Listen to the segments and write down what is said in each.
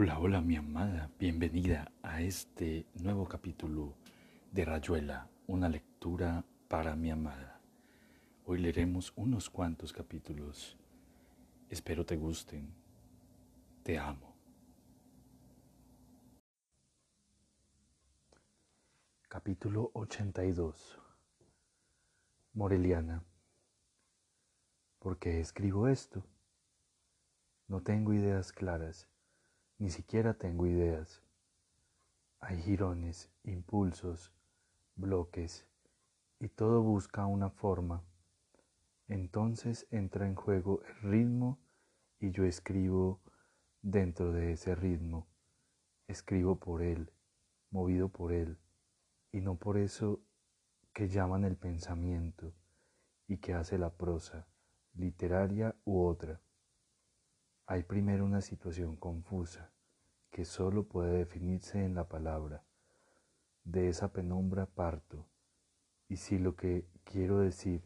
Hola, hola mi amada, bienvenida a este nuevo capítulo de Rayuela, una lectura para mi amada. Hoy leeremos unos cuantos capítulos. Espero te gusten. Te amo. Capítulo 82 Moreliana ¿Por qué escribo esto? No tengo ideas claras ni siquiera tengo ideas. Hay jirones, impulsos, bloques, y todo busca una forma. Entonces entra en juego el ritmo y yo escribo dentro de ese ritmo. Escribo por él, movido por él, y no por eso que llaman el pensamiento y que hace la prosa, literaria u otra. Hay primero una situación confusa que solo puede definirse en la palabra. De esa penumbra parto y si lo que quiero decir,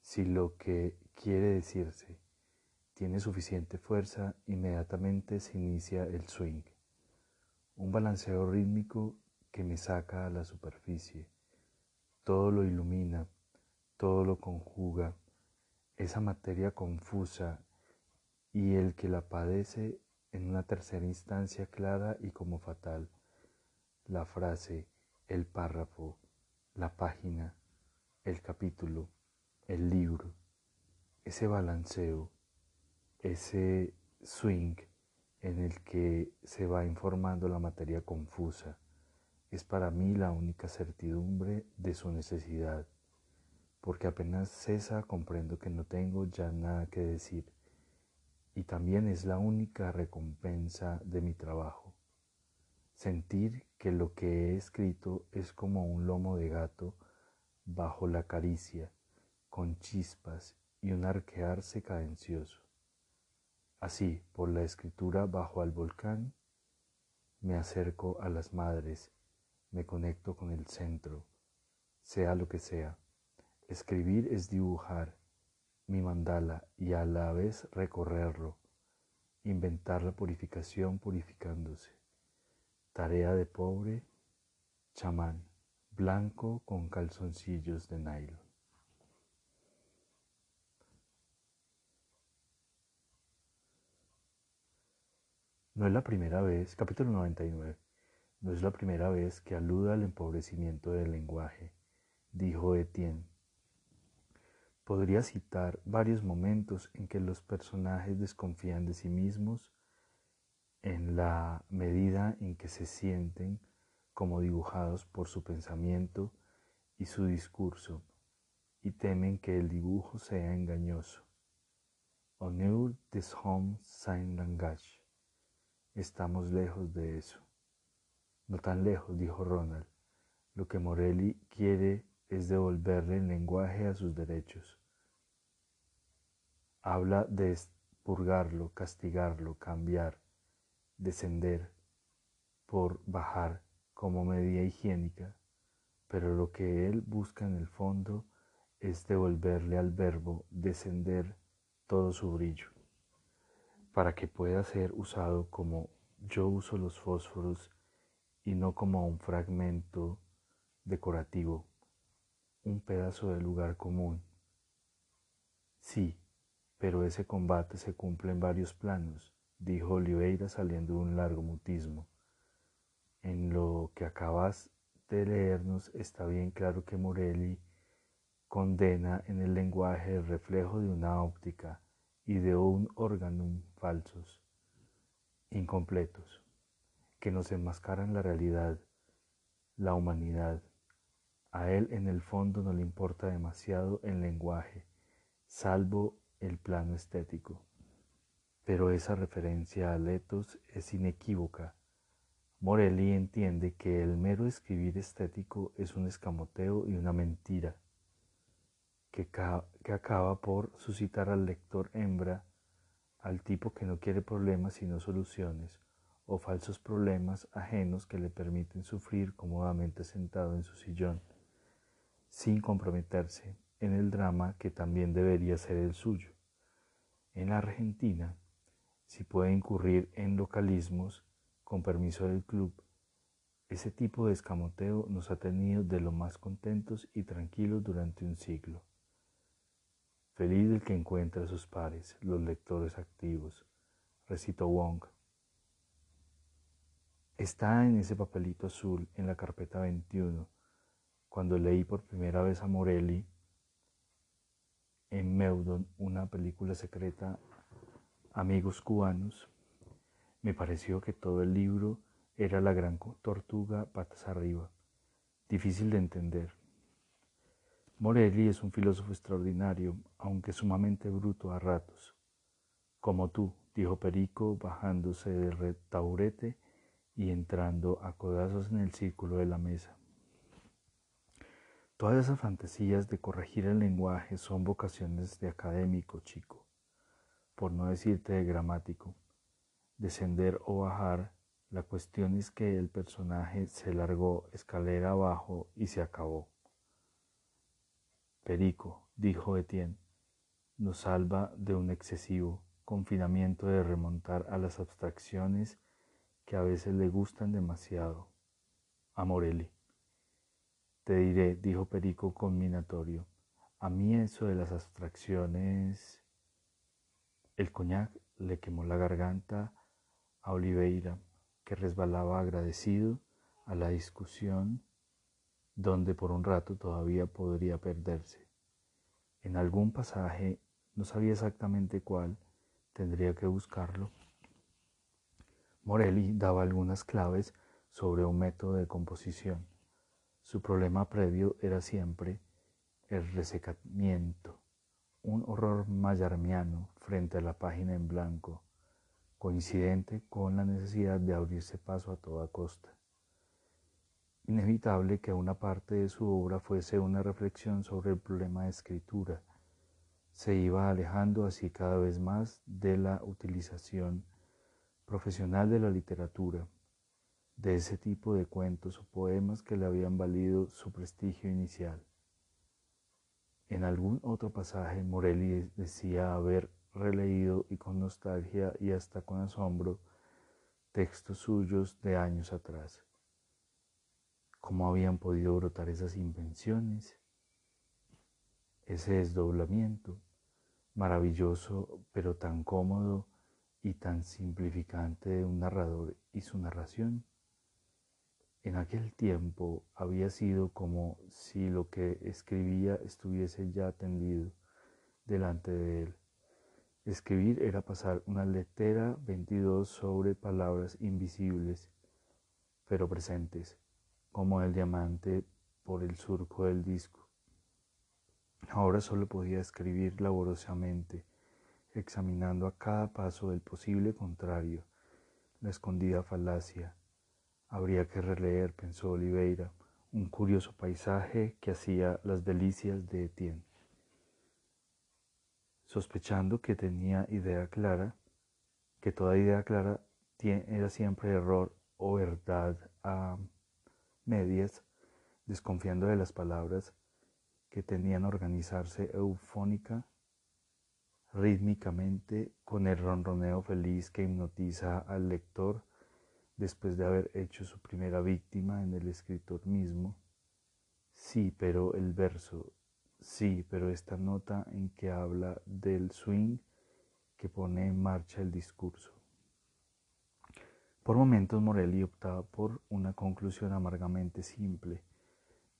si lo que quiere decirse tiene suficiente fuerza, inmediatamente se inicia el swing, un balanceo rítmico que me saca a la superficie. Todo lo ilumina, todo lo conjuga, esa materia confusa y el que la padece en una tercera instancia clara y como fatal. La frase, el párrafo, la página, el capítulo, el libro, ese balanceo, ese swing en el que se va informando la materia confusa, es para mí la única certidumbre de su necesidad, porque apenas cesa comprendo que no tengo ya nada que decir y también es la única recompensa de mi trabajo. Sentir que lo que he escrito es como un lomo de gato bajo la caricia, con chispas y un arquearse cadencioso. Así, por la escritura bajo al volcán, me acerco a las madres, me conecto con el centro, sea lo que sea. Escribir es dibujar, mi mandala y a la vez recorrerlo, inventar la purificación purificándose. Tarea de pobre chamán, blanco con calzoncillos de nylon. No es la primera vez, capítulo 99, no es la primera vez que aluda al empobrecimiento del lenguaje, dijo Etienne Podría citar varios momentos en que los personajes desconfían de sí mismos en la medida en que se sienten como dibujados por su pensamiento y su discurso y temen que el dibujo sea engañoso. Honneur des hommes sans langage. Estamos lejos de eso. No tan lejos, dijo Ronald. Lo que Morelli quiere es devolverle el lenguaje a sus derechos. Habla de purgarlo, castigarlo, cambiar, descender, por bajar como medida higiénica, pero lo que él busca en el fondo es devolverle al verbo descender todo su brillo, para que pueda ser usado como yo uso los fósforos y no como un fragmento decorativo, un pedazo de lugar común. Sí, pero ese combate se cumple en varios planos, dijo Oliveira saliendo de un largo mutismo. En lo que acabas de leernos está bien claro que Morelli condena en el lenguaje el reflejo de una óptica y de un órgano falsos, incompletos, que nos enmascaran la realidad, la humanidad. A él en el fondo no le importa demasiado el lenguaje, salvo el plano estético. Pero esa referencia a Letos es inequívoca. Morelli entiende que el mero escribir estético es un escamoteo y una mentira, que, que acaba por suscitar al lector hembra, al tipo que no quiere problemas sino soluciones, o falsos problemas ajenos que le permiten sufrir cómodamente sentado en su sillón, sin comprometerse en el drama que también debería ser el suyo. En la Argentina si puede incurrir en localismos, con permiso del club, ese tipo de escamoteo nos ha tenido de lo más contentos y tranquilos durante un siglo. Feliz el que encuentra a sus pares, los lectores activos, recitó Wong. Está en ese papelito azul en la carpeta 21, cuando leí por primera vez a Morelli en Meudon una película secreta Amigos cubanos, me pareció que todo el libro era la gran tortuga patas arriba, difícil de entender. Morelli es un filósofo extraordinario, aunque sumamente bruto a ratos. Como tú, dijo Perico, bajándose del taburete y entrando a codazos en el círculo de la mesa. Todas esas fantasías de corregir el lenguaje son vocaciones de académico, chico, por no decirte de gramático. Descender o bajar la cuestión es que el personaje se largó escalera abajo y se acabó. Perico, dijo Etienne, nos salva de un excesivo confinamiento de remontar a las abstracciones que a veces le gustan demasiado. A Morelli. Te diré, dijo Perico combinatorio, a mí eso de las abstracciones... El coñac le quemó la garganta a Oliveira que resbalaba agradecido a la discusión donde por un rato todavía podría perderse. En algún pasaje, no sabía exactamente cuál, tendría que buscarlo. Morelli daba algunas claves sobre un método de composición. Su problema previo era siempre el resecamiento, un horror mayarmiano frente a la página en blanco, coincidente con la necesidad de abrirse paso a toda costa. Inevitable que una parte de su obra fuese una reflexión sobre el problema de escritura. Se iba alejando así cada vez más de la utilización profesional de la literatura, de ese tipo de cuentos o poemas que le habían valido su prestigio inicial. En algún otro pasaje Morelli decía haber releído y con nostalgia y hasta con asombro textos suyos de años atrás. ¿Cómo habían podido brotar esas invenciones? Ese desdoblamiento, maravilloso pero tan cómodo y tan simplificante de un narrador y su narración. En aquel tiempo había sido como si lo que escribía estuviese ya tendido delante de él Escribir era pasar una letra 22 sobre palabras invisibles, pero presentes, como el diamante por el surco del disco. Ahora solo podía escribir laboriosamente, examinando a cada paso el posible contrario, la escondida falacia. Habría que releer, pensó Oliveira, un curioso paisaje que hacía las delicias de Etienne. Sospechando que tenía idea clara, que toda idea clara era siempre error o verdad a medias, desconfiando de las palabras que tenían organizarse eufónica, rítmicamente, con el ronroneo feliz que hipnotiza al lector después de haber hecho su primera víctima en el escritor mismo. Sí, pero el verso Sí, pero esta nota en que habla del swing que pone en marcha el discurso. Por momentos Morelli optaba por una conclusión amargamente simple.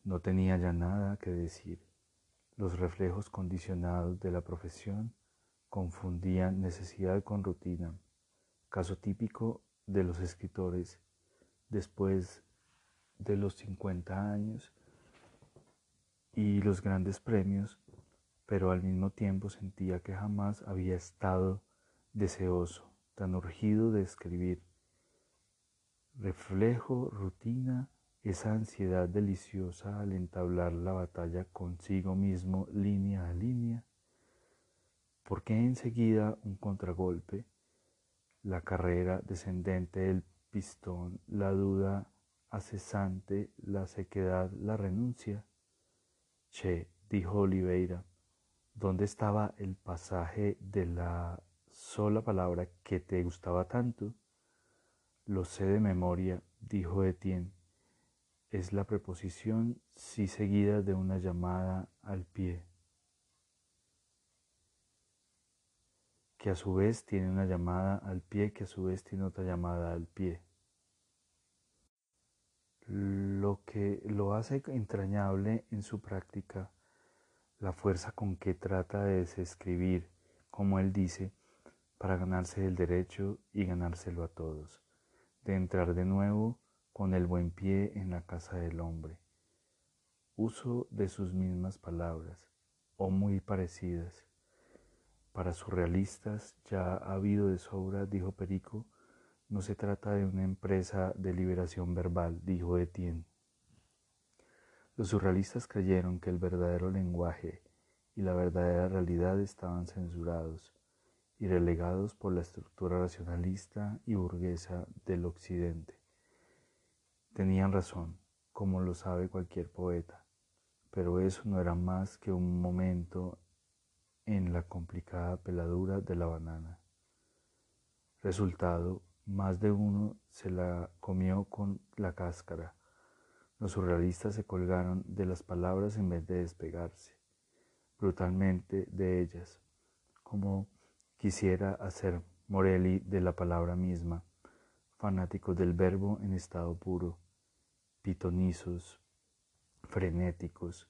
No tenía ya nada que decir. Los reflejos condicionados de la profesión confundían necesidad con rutina, caso típico de los escritores después de los 50 años y los grandes premios, pero al mismo tiempo sentía que jamás había estado deseoso, tan urgido de escribir. Reflejo, rutina, esa ansiedad deliciosa al entablar la batalla consigo mismo línea a línea. ¿Por qué enseguida un contragolpe? La carrera descendente del pistón, la duda acesante, la sequedad, la renuncia. Che, dijo Oliveira, ¿dónde estaba el pasaje de la sola palabra que te gustaba tanto? Lo sé de memoria, dijo Etienne. Es la preposición si seguida de una llamada al pie, que a su vez tiene una llamada al pie, que a su vez tiene otra llamada al pie. Lo que lo hace entrañable en su práctica, la fuerza con que trata de desescribir, como él dice, para ganarse el derecho y ganárselo a todos, de entrar de nuevo con el buen pie en la casa del hombre. Uso de sus mismas palabras, o muy parecidas. Para surrealistas ya ha habido de sobra, dijo Perico, no se trata de una empresa de liberación verbal, dijo Etienne. Los surrealistas creyeron que el verdadero lenguaje y la verdadera realidad estaban censurados y relegados por la estructura racionalista y burguesa del Occidente. Tenían razón, como lo sabe cualquier poeta, pero eso no era más que un momento en la complicada peladura de la banana. Resultado, más de uno se la comió con la cáscara. Los surrealistas se colgaron de las palabras en vez de despegarse brutalmente de ellas, como Quisiera hacer Morelli de la palabra misma, fanáticos del verbo en estado puro, pitonizos, frenéticos,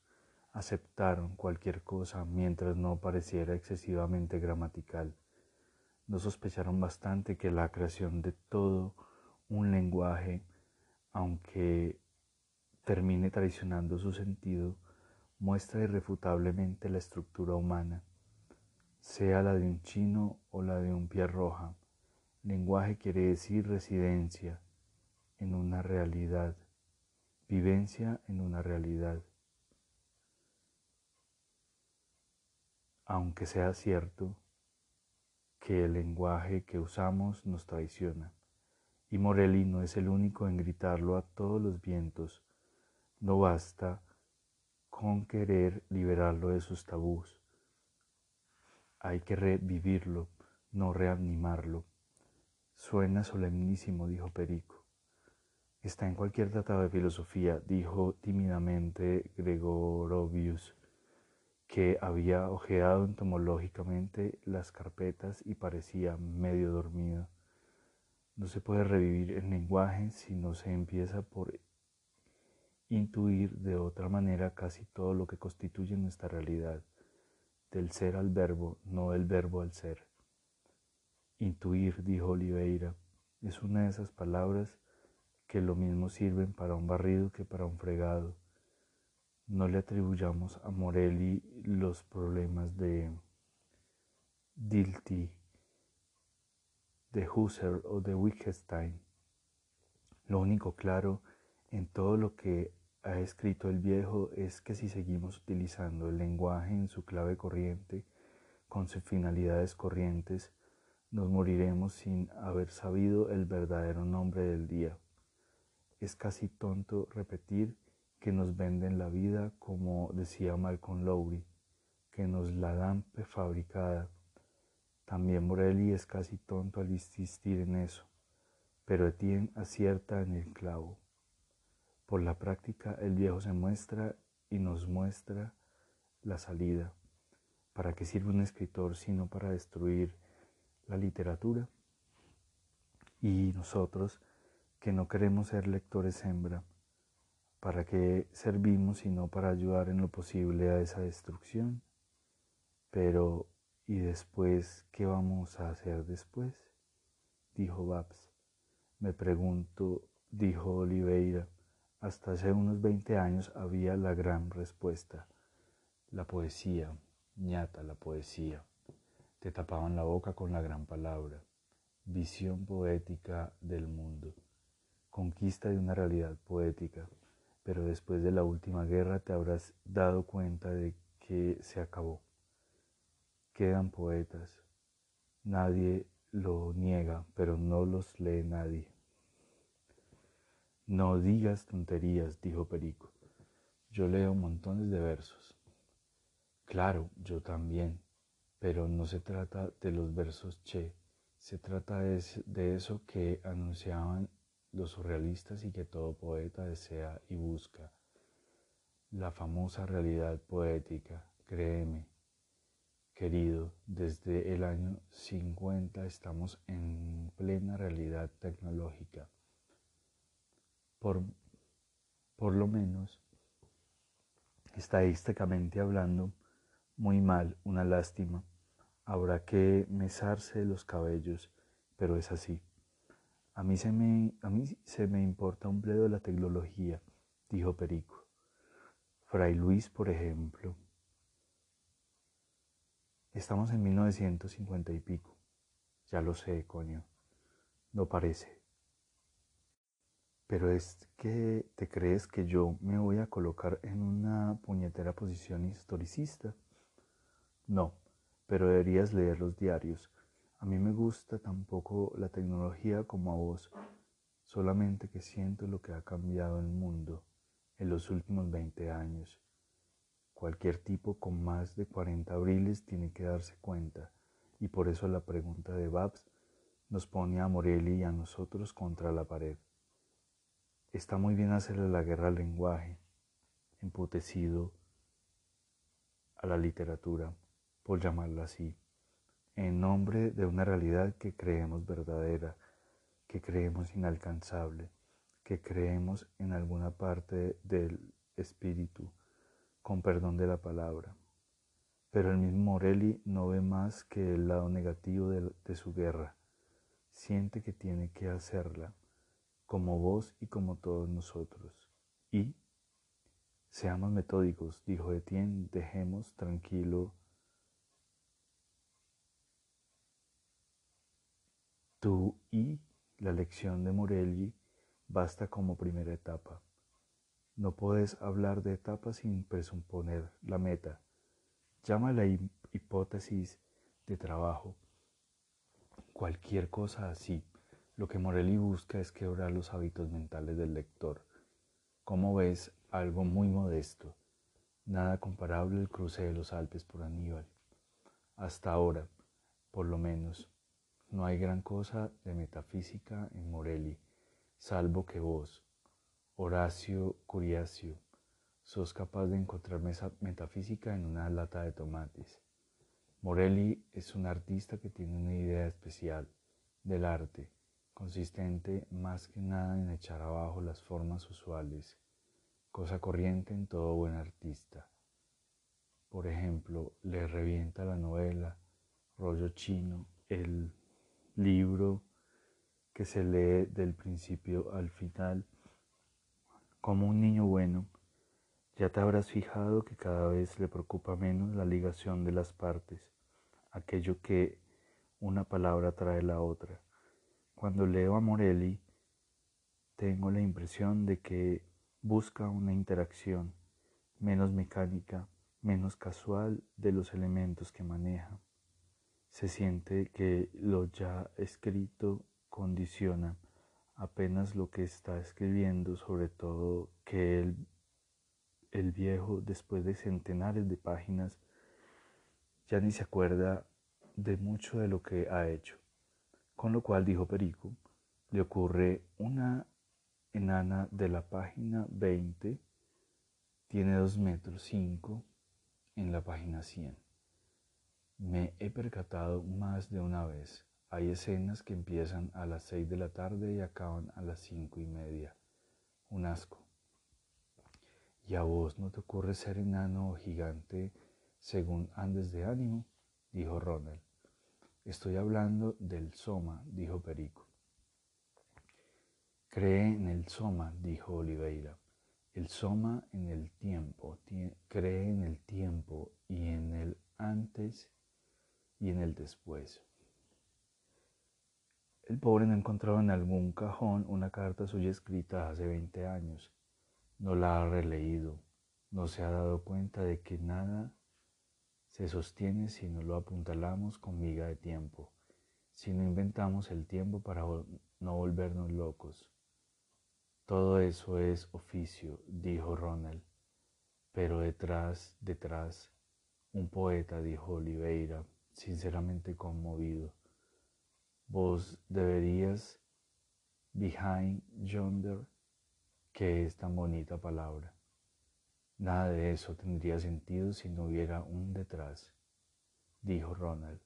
aceptaron cualquier cosa mientras no pareciera excesivamente gramatical. No sospecharon bastante que la creación de todo un lenguaje, aunque termine traicionando su sentido, muestra irrefutablemente la estructura humana sea la de un chino o la de un pie roja. Lenguaje quiere decir residencia en una realidad, vivencia en una realidad. Aunque sea cierto que el lenguaje que usamos nos traiciona, y Morelli no es el único en gritarlo a todos los vientos, no basta con querer liberarlo de sus tabús hay que revivirlo, no reanimarlo. Suena solemnísimo, dijo Perico. Está en cualquier tratado de filosofía, dijo tímidamente Gregorovius, que había ojeado entomológicamente las carpetas y parecía medio dormido. No se puede revivir el lenguaje si no se empieza por intuir de otra manera casi todo lo que constituye nuestra realidad del ser al verbo, no del verbo al ser. Intuir, dijo Oliveira, es una de esas palabras que lo mismo sirven para un barrido que para un fregado. No le atribuyamos a Morelli los problemas de Dilty, de Husserl o de Wittgenstein. Lo único claro en todo lo que ha escrito el viejo es que si seguimos utilizando el lenguaje en su clave corriente, con sus finalidades corrientes, nos moriremos sin haber sabido el verdadero nombre del día. Es casi tonto repetir que nos venden la vida como decía Malcolm Lowry, que nos la dan prefabricada. También Morelli es casi tonto al insistir en eso, pero Etienne acierta en el clavo. Por la práctica el viejo se muestra y nos muestra la salida. ¿Para qué sirve un escritor sino para destruir la literatura? Y nosotros, que no queremos ser lectores hembra, ¿para qué servimos sino para ayudar en lo posible a esa destrucción? Pero, ¿y después qué vamos a hacer después? Dijo Babs. Me pregunto, dijo Oliveira hasta hace unos 20 años había la gran respuesta. La poesía, ñata la poesía. Te tapaban la boca con la gran palabra. Visión poética del mundo. Conquista de una realidad poética. Pero después de la última guerra te habrás dado cuenta de que se acabó. Quedan poetas. Nadie lo niega, pero no los lee nadie. No digas tonterías, dijo Perico. Yo leo montones de versos. Claro, yo también. Pero no se trata de los versos che, se trata de, eso que anunciaban los surrealistas y que todo poeta desea y busca. La famosa realidad poética, créeme, querido, desde el año 50 estamos en plena realidad tecnológica. Por, por lo menos, estadísticamente hablando, muy mal, una lástima. Habrá que mesarse los cabellos, pero es así. A mí se me, a mí se me importa un bledo la tecnología, dijo Perico. Fray Luis, por ejemplo. Estamos en 1950 y pico. Ya lo sé, coño. No parece. Pero es que te crees que yo me voy a colocar en una puñetera posición historicista. No, pero deberías leer los diarios. A mí me gusta tampoco la tecnología como a vos, solamente que siento lo que ha cambiado el mundo en los últimos 20 años. Cualquier tipo con más de 40 abriles tiene que darse cuenta, y por eso la pregunta de Babs nos pone a Morelli y a nosotros contra la pared. Está muy bien hacerle la guerra al lenguaje, emputecido a la literatura por llamarla así, en nombre de una realidad que creemos verdadera, que creemos inalcanzable, que creemos en alguna parte del espíritu, con perdón de la palabra. Pero el mismo Morelli no ve más que el lado negativo de, su guerra. Siente que tiene que hacerla, como vos y como todos nosotros. Y seamos metódicos, dijo Etienne, dejemos tranquilo Tú y la lección de Morelli basta como primera etapa. No puedes hablar de etapa sin presuponer la meta. Llama la hipótesis de trabajo. Cualquier cosa así. Lo que Morelli busca es quebrar los hábitos mentales del lector. Como ves, algo muy modesto. Nada comparable al cruce de los Alpes por Aníbal. Hasta ahora, por lo menos, no hay gran cosa de metafísica en Morelli, salvo que vos, Horacio Curiacio, sos capaz de encontrar metafísica en una lata de tomates. Morelli es un artista que tiene una idea especial del arte, consistente más que nada en echar abajo las formas usuales, cosa corriente en todo buen artista. Por ejemplo, le revienta la novela, rollo chino, el libro que se lee del principio al final. Como un niño bueno, ya te habrás fijado que cada vez le preocupa menos la ligación de las partes, aquello que una palabra trae la otra. Cuando leo a Morelli, tengo la impresión de que busca una interacción menos mecánica, menos casual de los elementos que maneja se siente que lo ya escrito condiciona apenas lo que está escribiendo, sobre todo que el, el viejo, después de centenares de páginas, ya ni se acuerda de mucho de lo que ha hecho. Con lo cual, dijo Perico, le ocurre una enana de la página 20, tiene 2 metros 5 en la página 100. Me he percatado más de una vez. Hay escenas que empiezan a las seis de la tarde y acaban a las cinco y media. Un asco. ¿Y a vos no te ocurre ser enano o gigante según andes de ánimo? dijo Ronald. Estoy hablando del soma, dijo Perico. Cree en el soma, dijo Oliveira. El soma en el tiempo, cree en el tiempo y en el antes y en el después. El pobre no encontrado en algún cajón una carta suya escrita hace 20 años. No la ha releído. No se ha dado cuenta de que nada se sostiene si no lo apuntalamos con miga de tiempo, si no inventamos el tiempo para no volvernos locos. Todo eso es oficio, dijo Ronald, pero detrás, detrás, un poeta, dijo Oliveira, sinceramente conmovido. Vos deberías, behind yonder, que es tan bonita palabra. Nada de eso tendría sentido si no hubiera un detrás, dijo Ronald.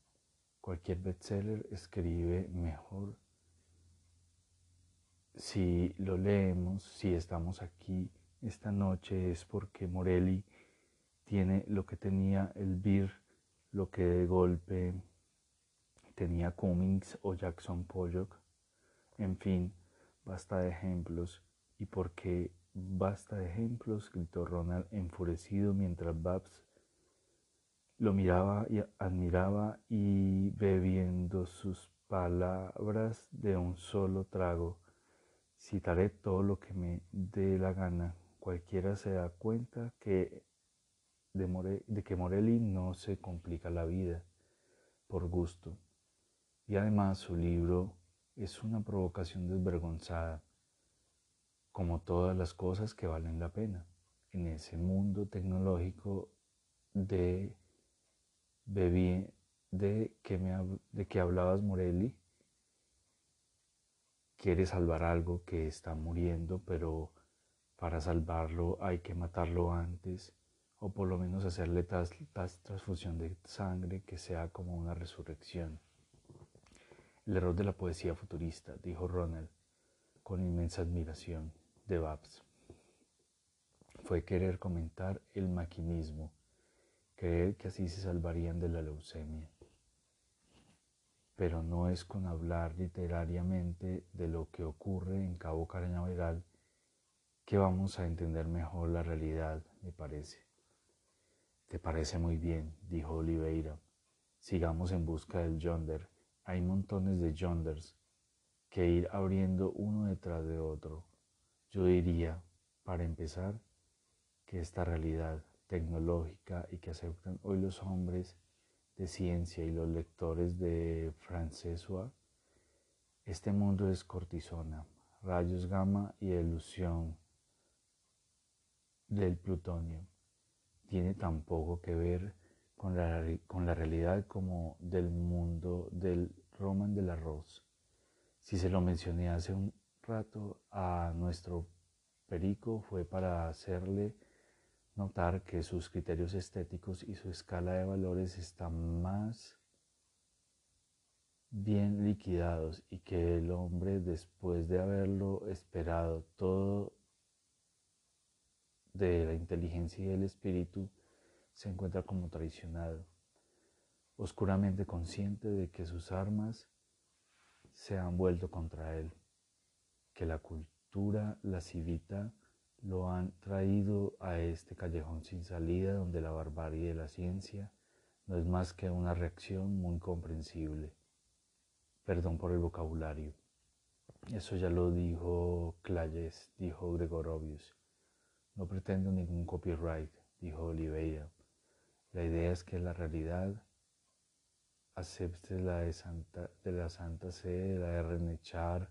Cualquier bestseller escribe mejor si lo leemos, si estamos aquí esta noche es porque Morelli tiene lo que tenía el Beer, lo que de golpe tenía Cummings o Jackson Pollock. En fin, basta de ejemplos. Y porque basta de ejemplos, gritó Ronald enfurecido mientras Babs lo miraba y admiraba y bebiendo sus palabras de un solo trago. Citaré todo lo que me dé la gana. Cualquiera se da cuenta que de, que Morelli no se complica la vida por gusto. Y además su libro es una provocación desvergonzada, como todas las cosas que valen la pena en ese mundo tecnológico de, de, que, me, de que hablabas Morelli. Quiere salvar algo que está muriendo, pero para salvarlo hay que matarlo antes o por lo menos hacerle tal, transfusión de sangre que sea como una resurrección. El error de la poesía futurista, dijo Ronald, con inmensa admiración de Babs, fue querer comentar el maquinismo, creer que así se salvarían de la leucemia. Pero no es con hablar literariamente de lo que ocurre en Cabo Cañaveral que vamos a entender mejor la realidad, me parece. Te parece muy bien, dijo Oliveira. Sigamos en busca del yonder. Hay montones de yonders que ir abriendo uno detrás de otro. Yo diría, para empezar, que esta realidad tecnológica y que aceptan hoy los hombres de ciencia y los lectores de Francesua, este mundo es cortisona, rayos gamma y ilusión del plutonio tiene tan poco que ver con la, con la realidad como del mundo del Roman del arroz. Si se lo mencioné hace un rato a nuestro perico fue para hacerle notar que sus criterios estéticos y su escala de valores están más bien liquidados y que el hombre después de haberlo esperado todo de la inteligencia y del espíritu se encuentra como traicionado, oscuramente consciente de que sus armas se han vuelto contra él, que la cultura, la civita, lo han traído a este callejón sin salida donde la barbarie de la ciencia no es más que una reacción muy comprensible. Perdón por el vocabulario. Eso ya lo dijo Clayes, dijo Gregorovius. No pretendo ningún copyright, dijo Oliveira. La idea es que la realidad acepte la de, Santa, de la Santa Sede, la de René Char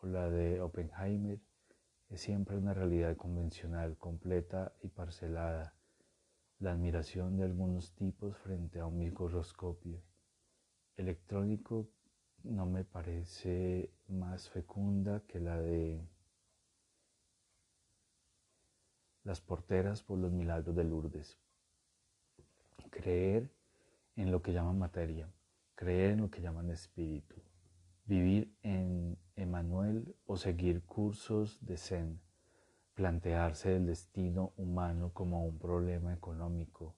o la de Oppenheimer, es siempre una realidad convencional, completa y parcelada, la admiración de algunos tipos frente a un microscopio. Electrónico no me parece más fecunda que la de las porteras por los milagros de Lourdes. Creer en lo que llaman materia, creer en lo que llaman espíritu, vivir en Emanuel o seguir cursos de Zen, plantearse el destino humano como un problema económico,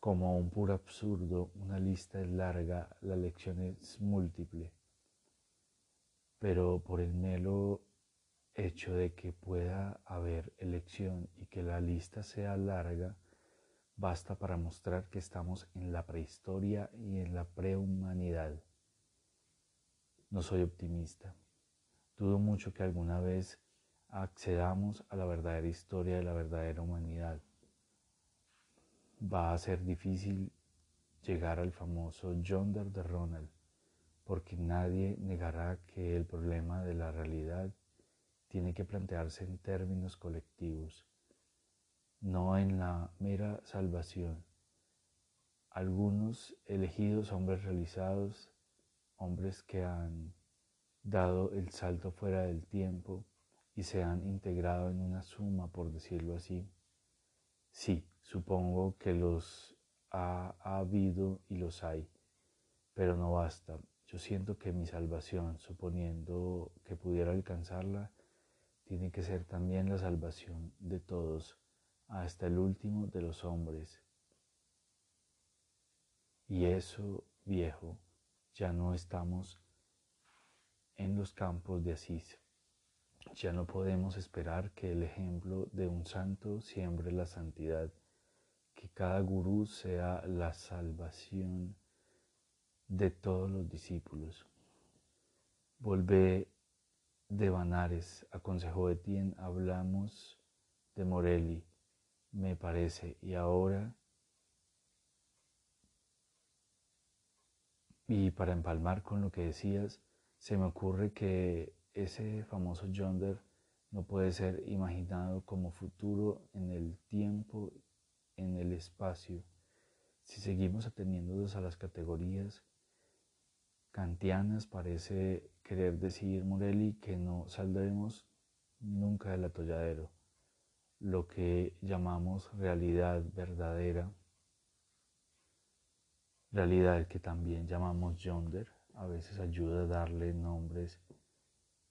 como un puro absurdo, una lista es larga, la lección es múltiple, pero por el mero hecho de que pueda haber elección y que la lista sea larga, basta para mostrar que estamos en la prehistoria y en la prehumanidad. No soy optimista. Dudo mucho que alguna vez accedamos a la verdadera historia de la verdadera humanidad. Va a ser difícil llegar al famoso Yonder de Ronald, porque nadie negará que el problema de la realidad tiene que plantearse en términos colectivos, no en la mera salvación. algunos elegidos hombres realizados, hombres que han dado el salto fuera del tiempo y se han integrado en una suma, por decirlo así. Sí, supongo que los ha, ha habido y los hay, pero no basta. Yo siento que mi salvación, suponiendo que pudiera alcanzarla, tiene que ser también la salvación de todos, hasta el último de los hombres. Y eso, viejo, ya no estamos en los campos de Asís. Ya no podemos esperar que el ejemplo de un santo siembre la santidad, que cada gurú sea la salvación de todos los discípulos. Volvé de Banares, aconsejó Etienne, hablamos de Morelli, me parece, y ahora, y para empalmar con lo que decías, se me ocurre que ese famoso Yonder no puede ser imaginado como futuro en el tiempo, en el espacio. Si seguimos ateniéndonos a las categorías kantianas, parece querer decir Morelli que no saldremos nunca del atolladero. Lo que llamamos realidad verdadera, realidad que también llamamos yonder, a veces ayuda a darle nombres,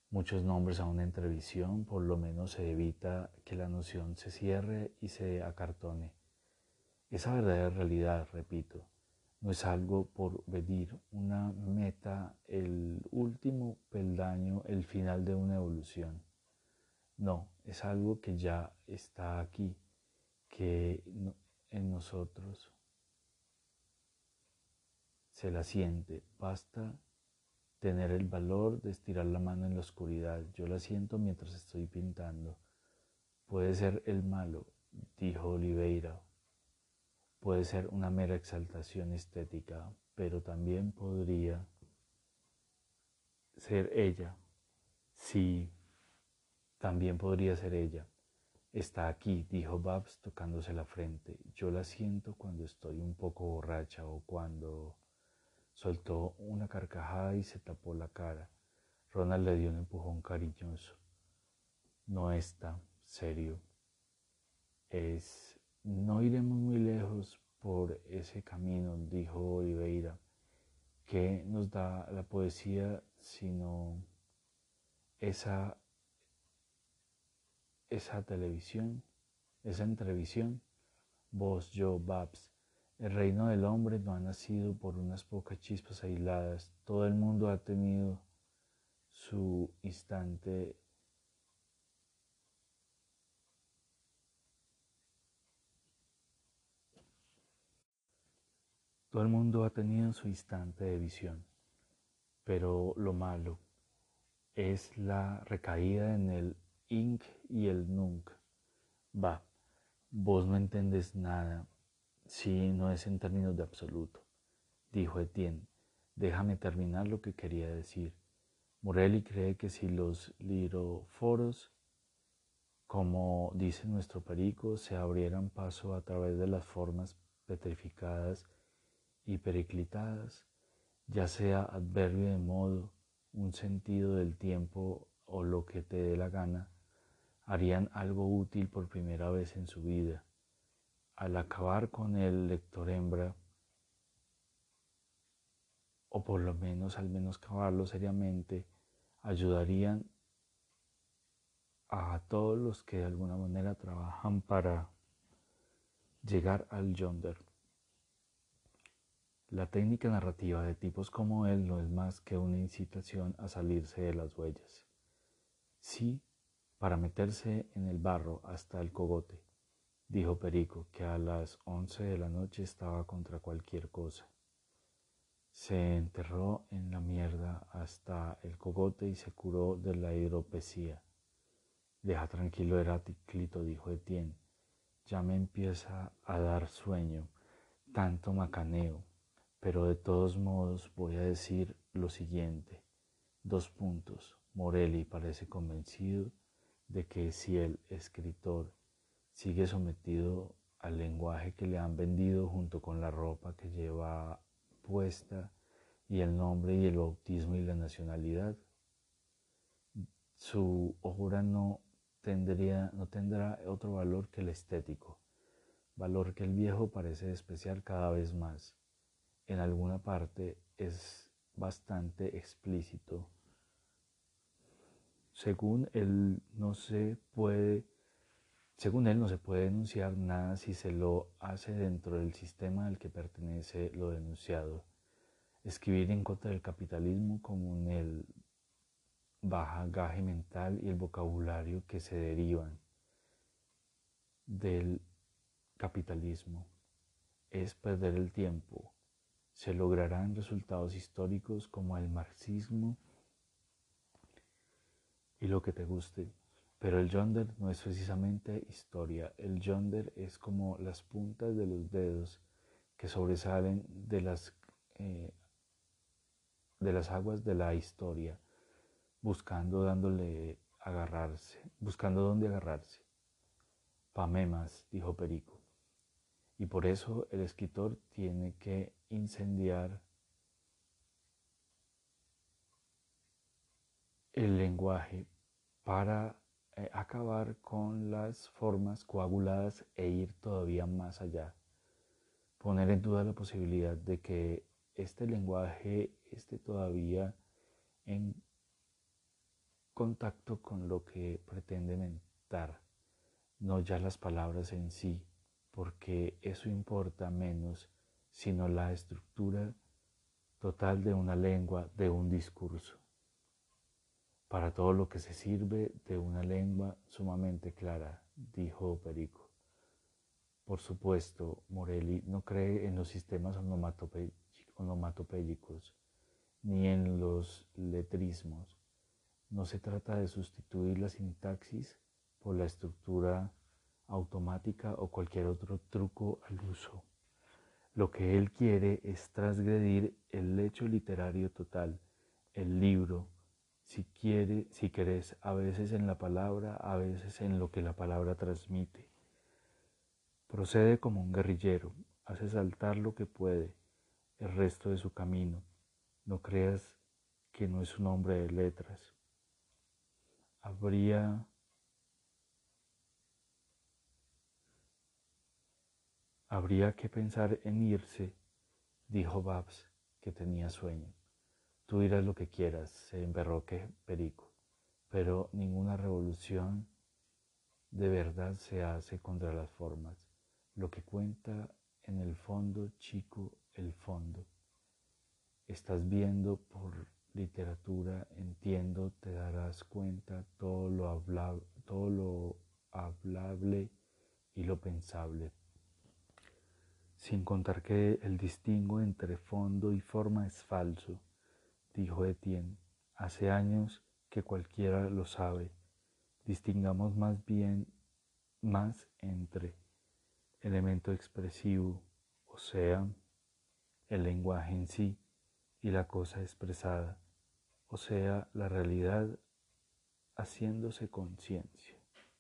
muchos nombres a una entrevisión, por lo menos se evita que la noción se cierre y se acartone. Esa verdadera realidad, repito, no es algo por venir, una meta, el último peldaño, el final de una evolución. No, es algo que ya está aquí, que en nosotros se la siente. Basta tener el valor de estirar la mano en la oscuridad. Yo la siento mientras estoy pintando. Puede ser el malo, dijo Oliveira. Puede ser una mera exaltación estética, pero también podría ser ella. Sí, también podría ser ella. Está aquí, dijo Babs tocándose la frente. Yo la siento cuando estoy un poco borracha o cuando... Soltó una carcajada y se tapó la cara. Ronald le dio un empujón cariñoso. No está serio. Es... No iremos muy lejos por ese camino, dijo Oliveira. ¿Qué nos da la poesía sino esa, esa televisión, esa entrevisión? Vos, yo, Babs, el reino del hombre no ha nacido por unas pocas chispas aisladas. Todo el mundo ha tenido su instante Todo el mundo ha tenido su instante de visión, pero lo malo es la recaída en el inc y el nunc. Va, vos no entendés nada, Sí, no es en términos de absoluto, dijo Etienne. Déjame terminar lo que quería decir. Morelli cree que si los liroforos, como dice nuestro perico, se abrieran paso a través de las formas petrificadas y periclitadas, ya sea adverbio de modo, un sentido del tiempo o lo que te dé la gana, harían algo útil por primera vez en su vida al acabar con el lector hembra, o por lo menos al menos acabarlo seriamente, ayudarían a todos los que de alguna manera trabajan para llegar al yonder. La técnica narrativa de tipos como él no es más que una incitación a salirse de las huellas. Sí, para meterse en el barro hasta el cogote dijo Perico, que a las once de la noche estaba contra cualquier cosa. Se enterró en la mierda hasta el cogote y se curó de la hidropesía. Deja tranquilo Heráclito, dijo Etienne. Ya me empieza a dar sueño, tanto macaneo, pero de todos modos voy a decir lo siguiente. Dos puntos. Morelli parece convencido de que si el escritor sigue sometido al lenguaje que le han vendido junto con la ropa que lleva puesta y el nombre y el bautismo y la nacionalidad. Su obra no, tendría, no tendrá otro valor que el estético, valor que el viejo parece despreciar cada vez más. En alguna parte es bastante explícito. Según él no se puede según él no se puede denunciar nada si se lo hace dentro del sistema al que pertenece lo denunciado. Escribir en contra del capitalismo como en el gaje mental y el vocabulario que se derivan del capitalismo es perder el tiempo. Se lograrán resultados históricos como el marxismo y lo que te guste. Pero el yonder no es precisamente historia, el yonder es como las puntas de los dedos que sobresalen de las, eh, de las aguas de la historia, buscando dándole agarrarse, buscando dónde agarrarse. Pamemas, dijo Perico. Y por eso el escritor tiene que incendiar el lenguaje para eh, acabar con las formas coaguladas e ir todavía más allá. Poner en duda la posibilidad de que este lenguaje esté todavía en contacto con lo que pretende mentar, no ya las palabras en sí, porque eso importa menos, sino la estructura total de una lengua, de un discurso para todo lo que se sirve de una lengua sumamente clara, dijo Perico. Por supuesto, Morelli no cree en los sistemas onomatopéyicos ni en los letrismos. No se trata de sustituir la sintaxis por la estructura automática o cualquier otro truco al uso. Lo que él quiere es transgredir el hecho literario total, el libro, si quiere, si a veces en la palabra, a veces en lo que la palabra transmite. Procede como un guerrillero, hace saltar lo que puede, el resto de su camino. No creas que no es un hombre de letras. Habría Habría que pensar en irse, dijo Babs, que tenía sueño. Tú dirás lo que quieras, se emberroque Perico, pero ninguna revolución de verdad se hace contra las formas. Lo que cuenta en el fondo, chico, el fondo. Estás viendo por literatura, entiendo, te darás cuenta todo lo, hablable, todo lo hablable y lo pensable. Sin contar que el distingo entre fondo y forma es falso dijo Etienne, hace años que cualquiera lo sabe. Distingamos más bien más entre elemento expresivo, o sea, el lenguaje en sí, y la cosa expresada, o sea, la realidad haciéndose conciencia.